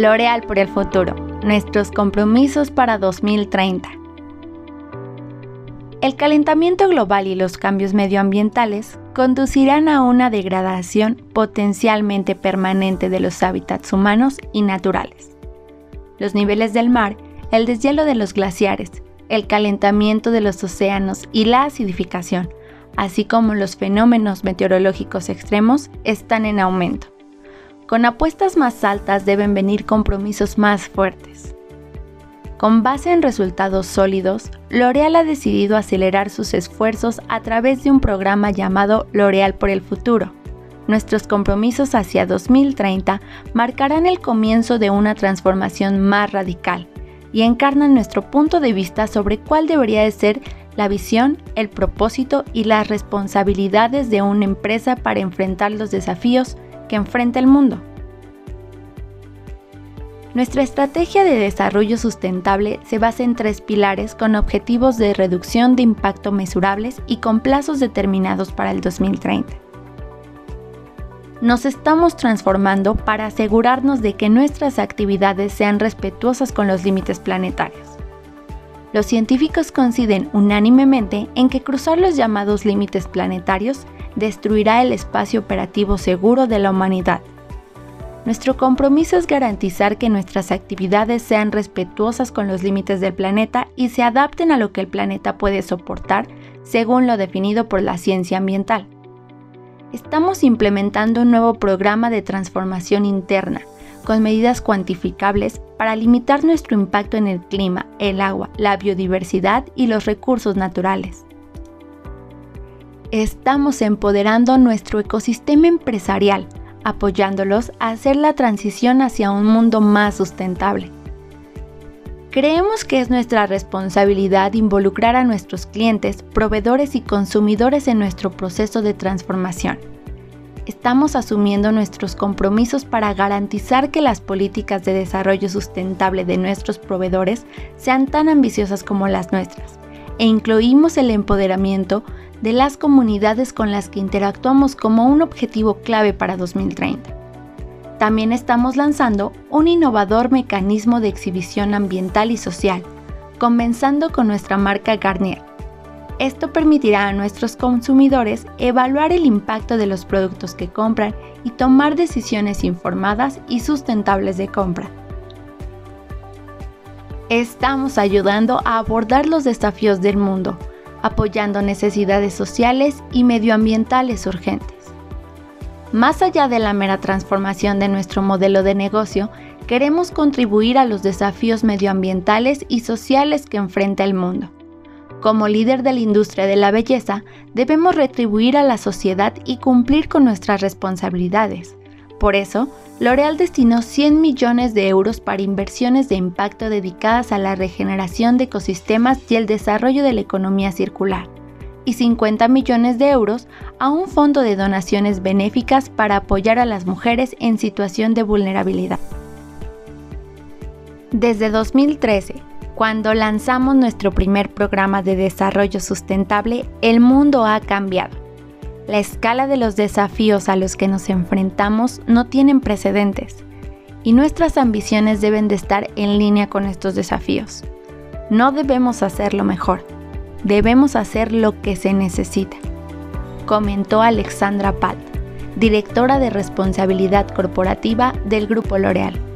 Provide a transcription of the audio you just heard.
L'Oreal por el futuro, nuestros compromisos para 2030. El calentamiento global y los cambios medioambientales conducirán a una degradación potencialmente permanente de los hábitats humanos y naturales. Los niveles del mar, el deshielo de los glaciares, el calentamiento de los océanos y la acidificación, así como los fenómenos meteorológicos extremos, están en aumento. Con apuestas más altas deben venir compromisos más fuertes. Con base en resultados sólidos, L'Oreal ha decidido acelerar sus esfuerzos a través de un programa llamado L'Oreal por el futuro. Nuestros compromisos hacia 2030 marcarán el comienzo de una transformación más radical y encarnan nuestro punto de vista sobre cuál debería de ser la visión, el propósito y las responsabilidades de una empresa para enfrentar los desafíos que enfrenta el mundo. Nuestra estrategia de desarrollo sustentable se basa en tres pilares con objetivos de reducción de impacto mesurables y con plazos determinados para el 2030. Nos estamos transformando para asegurarnos de que nuestras actividades sean respetuosas con los límites planetarios. Los científicos coinciden unánimemente en que cruzar los llamados límites planetarios destruirá el espacio operativo seguro de la humanidad nuestro compromiso es garantizar que nuestras actividades sean respetuosas con los límites del planeta y se adapten a lo que el planeta puede soportar según lo definido por la ciencia ambiental. Estamos implementando un nuevo programa de transformación interna con medidas cuantificables para limitar nuestro impacto en el clima, el agua, la biodiversidad y los recursos naturales. Estamos empoderando nuestro ecosistema empresarial apoyándolos a hacer la transición hacia un mundo más sustentable. Creemos que es nuestra responsabilidad involucrar a nuestros clientes, proveedores y consumidores en nuestro proceso de transformación. Estamos asumiendo nuestros compromisos para garantizar que las políticas de desarrollo sustentable de nuestros proveedores sean tan ambiciosas como las nuestras, e incluimos el empoderamiento de las comunidades con las que interactuamos como un objetivo clave para 2030. También estamos lanzando un innovador mecanismo de exhibición ambiental y social, comenzando con nuestra marca Garnier. Esto permitirá a nuestros consumidores evaluar el impacto de los productos que compran y tomar decisiones informadas y sustentables de compra. Estamos ayudando a abordar los desafíos del mundo apoyando necesidades sociales y medioambientales urgentes. Más allá de la mera transformación de nuestro modelo de negocio, queremos contribuir a los desafíos medioambientales y sociales que enfrenta el mundo. Como líder de la industria de la belleza, debemos retribuir a la sociedad y cumplir con nuestras responsabilidades. Por eso, L'Oreal destinó 100 millones de euros para inversiones de impacto dedicadas a la regeneración de ecosistemas y el desarrollo de la economía circular, y 50 millones de euros a un fondo de donaciones benéficas para apoyar a las mujeres en situación de vulnerabilidad. Desde 2013, cuando lanzamos nuestro primer programa de desarrollo sustentable, el mundo ha cambiado la escala de los desafíos a los que nos enfrentamos no tienen precedentes y nuestras ambiciones deben de estar en línea con estos desafíos. No debemos hacerlo mejor, debemos hacer lo que se necesita, comentó Alexandra Pat, directora de responsabilidad corporativa del Grupo L'Oreal.